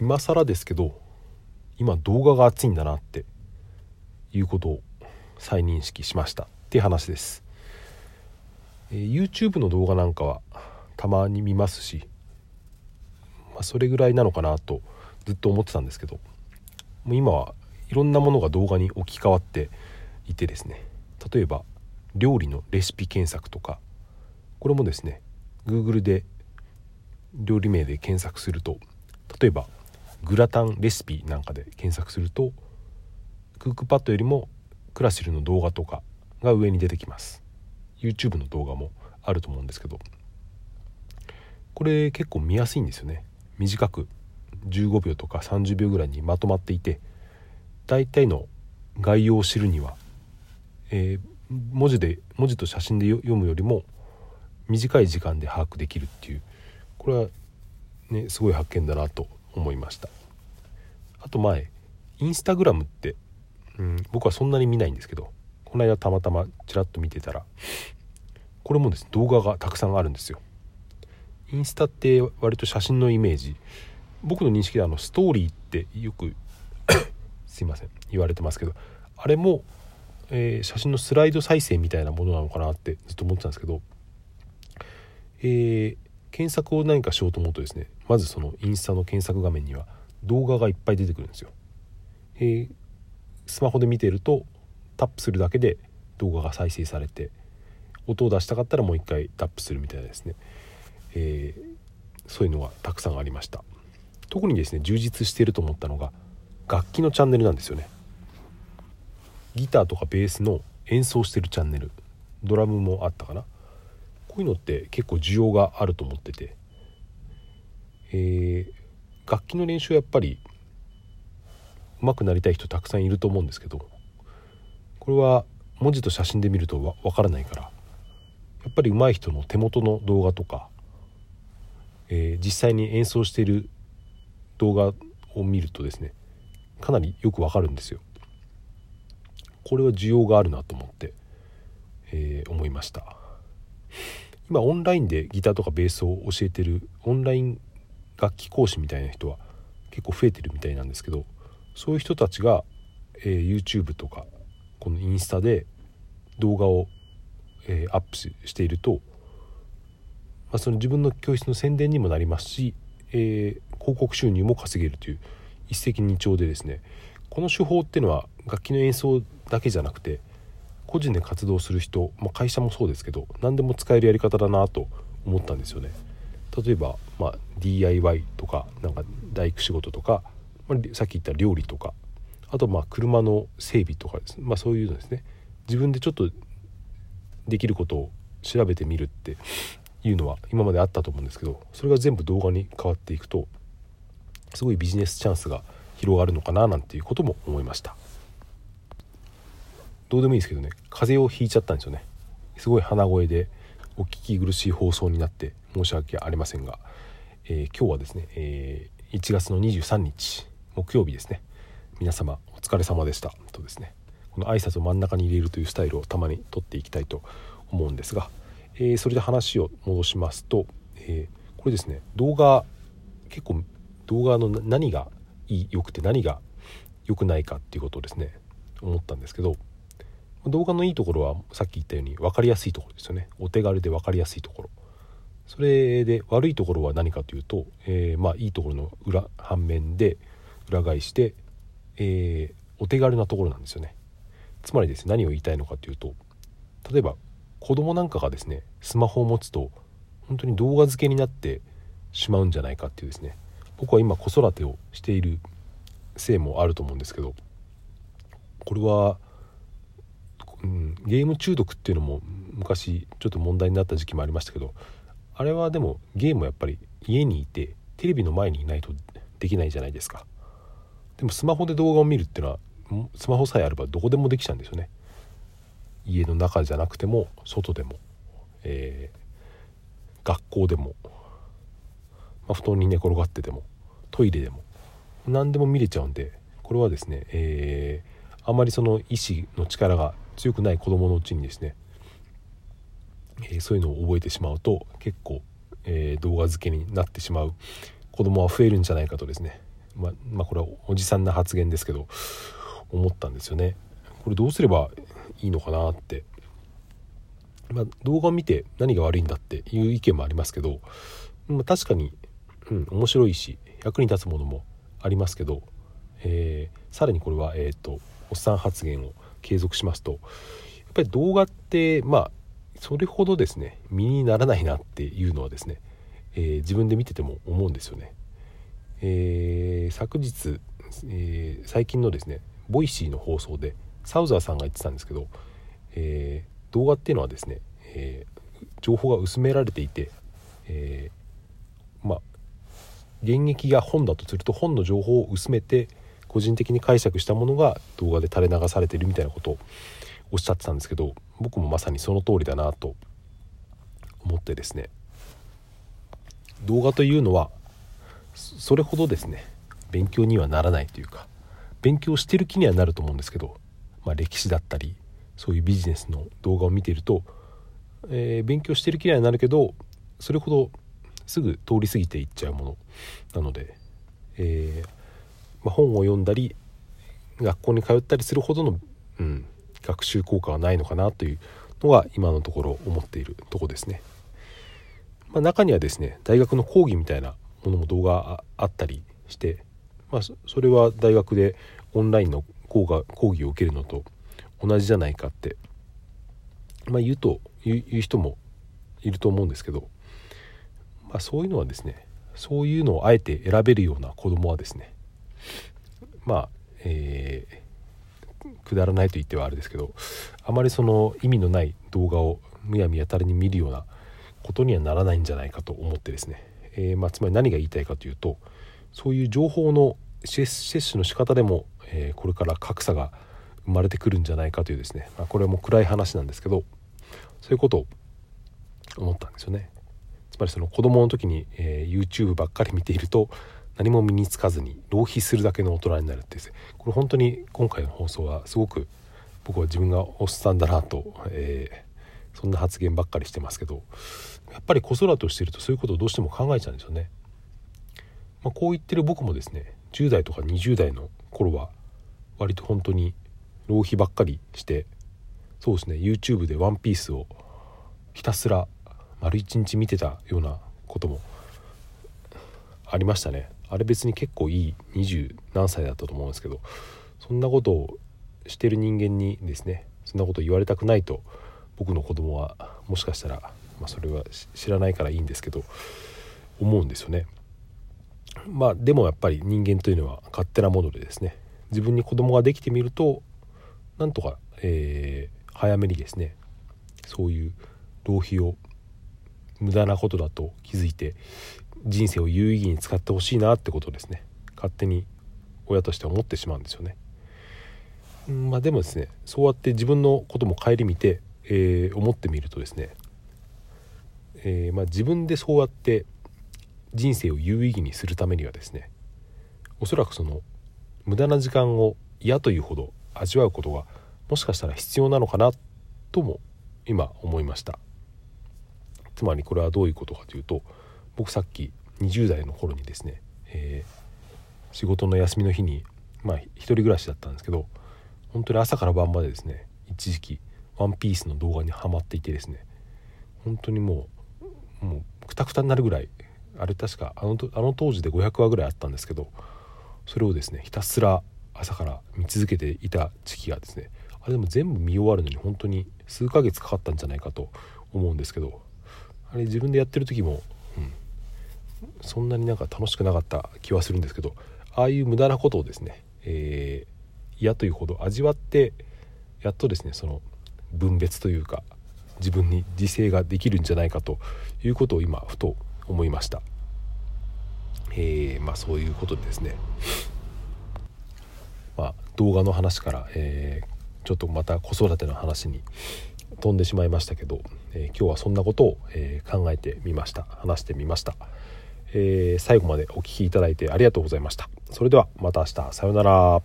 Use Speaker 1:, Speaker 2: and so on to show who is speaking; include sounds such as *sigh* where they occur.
Speaker 1: 今更ですけど今動画が熱いんだなっていうことを再認識しました。っていう話です、えー、YouTube の動画なんかはたまに見ますし、まあ、それぐらいなのかなとずっと思ってたんですけどもう今はいろんなものが動画に置き換わっていてですね。例えば料理のレシピ検索とかこれもですね Google で料理名で検索すると例えばグラタンレシピなんかで検索するとクックパッドよりもクラシルの動画とかが上に出てきます。YouTube の動画もあると思うんですけど。これ結構見やすいんですよね。短く15秒とか30秒ぐらいにまとまっていて大体の概要を知るには、えー、文字で文字と写真で読むよりも短い時間で把握できるっていう。これはねすごい発見だなと思いました。あと前インスタグラムって、うん、僕はそんなに見ないんですけどこの間たまたまちらっと見てたらこれもですね動画がたくさんあるんですよ。インスタって割と写真のイメージ。僕の認識であのストーリーってよく *coughs* すいません言われてますけどあれも、えー、写真のスライド再生みたいなものなのかなってずっと思ってたんですけど、えー、検索を何かしようと思うとですねまずそのインスタの検索画面には動画がいっぱい出てくるんですよ。えー、スマホで見てるとタップするだけで動画が再生されて音を出したかったらもう一回タップするみたいなですね、えー、そういうのがたくさんありました。特にですね充実していると思ったのが楽器のチャンネルなんですよね。ギターとかベースの演奏してるチャンネルドラムもあったかな。ういうのって結構需要があると思ってて、えー、楽器の練習はやっぱり上手くなりたい人たくさんいると思うんですけどこれは文字と写真で見るとわからないからやっぱり上手い人の手元の動画とか、えー、実際に演奏している動画を見るとですねかなりよくわかるんですよ。これは需要があるなと思って、えー、思いました。今オンラインでギターとかベースを教えてるオンライン楽器講師みたいな人は結構増えてるみたいなんですけどそういう人たちが、えー、YouTube とかこのインスタで動画を、えー、アップしていると、まあ、その自分の教室の宣伝にもなりますし、えー、広告収入も稼げるという一石二鳥でですねこの手法っていうのは楽器の演奏だけじゃなくて個人で活動する人、まあ、会社もそうですけど何でも使えるやり方だなと思ったんですよね。例えば、まあ、DIY とかなんか大工仕事とか、まあ、さっき言った料理とかあとまあ車の整備とかです、まあ、そういうのですね自分でちょっとできることを調べてみるっていうのは今まであったと思うんですけどそれが全部動画に変わっていくとすごいビジネスチャンスが広がるのかななんていうことも思いました。どうでもいいですけどね風邪をひいちゃったんですよね。すごい鼻声でお聞き苦しい放送になって申し訳ありませんが、えー、今日はですね、えー、1月の23日木曜日ですね。皆様お疲れ様でした。とですねこの挨拶を真ん中に入れるというスタイルをたまにとっていきたいと思うんですが、えー、それで話を戻しますと、えこれですね動画結構動画の何が良くて何が良くないかっていうことをですね思ったんですけど動画のいいところはさっき言ったように分かりやすいところですよね。お手軽で分かりやすいところ。それで悪いところは何かというと、えー、まあいいところの裏反面で裏返して、えー、お手軽なところなんですよね。つまりですね何を言いたいのかというと例えば子供なんかがですねスマホを持つと本当に動画付けになってしまうんじゃないかっていうですね。僕は今子育てをしているせいもあると思うんですけどこれはうん、ゲーム中毒っていうのも昔ちょっと問題になった時期もありましたけどあれはでもゲームはやっぱり家にいてテレビの前にいないとできないじゃないですか。でもスマホで動画を見るっていうのはスマホさえあればどこでもできちゃうんですよね。家の中じゃなくても外でも、えー、学校でも、まあ、布団に寝転がっててもトイレでも何でも見れちゃうんでこれはですね、えー、あまりその意志の力が強くない子供のうちにですね、えー、そういうのを覚えてしまうと結構、えー、動画付けになってしまう子供は増えるんじゃないかとですねままあこれはおじさんな発言ですけど思ったんですよね。これどうすればいいのかなって、まあ、動画を見て何が悪いんだっていう意見もありますけど、まあ、確かに、うん、面白いし役に立つものもありますけど、えー、さらにこれは、えーと、おっさん発言を継続しますとやっぱり動画ってまあそれほどですね身にならないなっていうのはですね、えー、自分で見てても思うんですよね。えー、昨日、えー、最近のですね Voicy の放送でサウザーさんが言ってたんですけど、えー、動画っていうのはですね、え情報が薄められていて、えまあ原液が本だとすると本の情報を薄めて個人的に解釈したものが動画で垂れ流されてるみたいなことをおっしゃってたんですけど僕もまさにその通りだなと思ってですね。動画というのはそれほどですね勉強にはならないというか勉強してる気にはなると思うんですけど、まあ、歴史だったりそういうビジネスの動画を見ていると、えー、勉強してる気にはなるけどそれほどすぐ通り過ぎていっちゃうものなので、えー、まあ、本を読んだり学校に通ったりするほどの、うん、学習効果はないのかなというのが今のところ思っているとこですね。まあ、中にはですね大学の講義みたいなものも動画あったりして、まあ、それは大学でオンラインの講が講義を受けるのと同じじゃないかって、まあ、言うと言う人もいると思うんですけど、まあ、そういうのはですねそういうのをあえて選べるような子供はですねまあ、えー、くだらないと言ってはあれですけどあまりその意味のない動画をむやみやたらに見るようなことにはならないんじゃないかと思ってですねえー、まあ、つまり何が言いたいかというとそういう情報の摂取の仕方でも、えー、これから格差が生まれてくるんじゃないかというですね、まあ、これはもう暗い話なんですけどそういうことを思ったんですよね。つまりその子供の時に、えー、YouTube ばっかり見ていると何も身につかずに浪費するだけの大人になるってですねこれ本当に今回の放送はすごく僕は自分がおっさんだなと、えー、そんな発言ばっかりしてますけどやっぱり子育てをしているとそういうことをどうしても考えちゃうんですよね。まあ、こう言ってる僕もですね10代とか20代の頃は割と本当に浪費ばっかりしてそうですね YouTube で「ワンピースをひたすら丸一日見てたようなこともありましたねあれ別に結構いい20何歳だったと思うんですけどそんなことをしてる人間にですねそんなこと言われたくないと僕の子供はもしかしたらまあ、それは知らないからいいんですけど思うんですよね。まあでもやっぱり人間というのは勝手なものでですね自分に子供ができてみるとなんとか、えー、早めにですねそういう浪費を無駄なことだと気づいて人生を有意義に使ってほしいなってことですね勝手に親として思ってしまうんですよね。まあでもですねそうやって自分のことも顧みて、えー、思ってみるとですねえー、まあ、自分でそうやって人生を有意義にするためにはですねおそらくその無駄な時間を嫌というほど味わうことがもしかしたら必要なのかなとも今思いましたつまりこれはどういうことかというと僕さっき20代の頃にですね、えー、仕事の休みの日にまあ一人暮らしだったんですけど本当に朝から晩までですね一時期ワンピースの動画にはまっていてですね本当にもうもうくたくたになるぐらいあれ確かあのあの当時で500話ぐらいあったんですけどそれをですねひたすら朝から見続けていた時期がですねあれでも全部見終わるのに本当に数ヶ月かかったんじゃないかと思うんですけどあれ自分でやってる時も、そんなになんか楽しくなかった気はするんですけどああいう無駄なことをですね、えー、嫌というほど味わってやっとですねその分別というか自分に自制ができるんじゃないかということを今ふと思いました。えー、まあ、そういうことでですね、まあ、動画の話から、えー、ちょっとまた子育ての話に飛んでしまいましたけど、えー、今日はそんなことを、え考えてみました。話してみました、え最後までお聴きいただいてありがとうございました。それではまた明日。さようなら。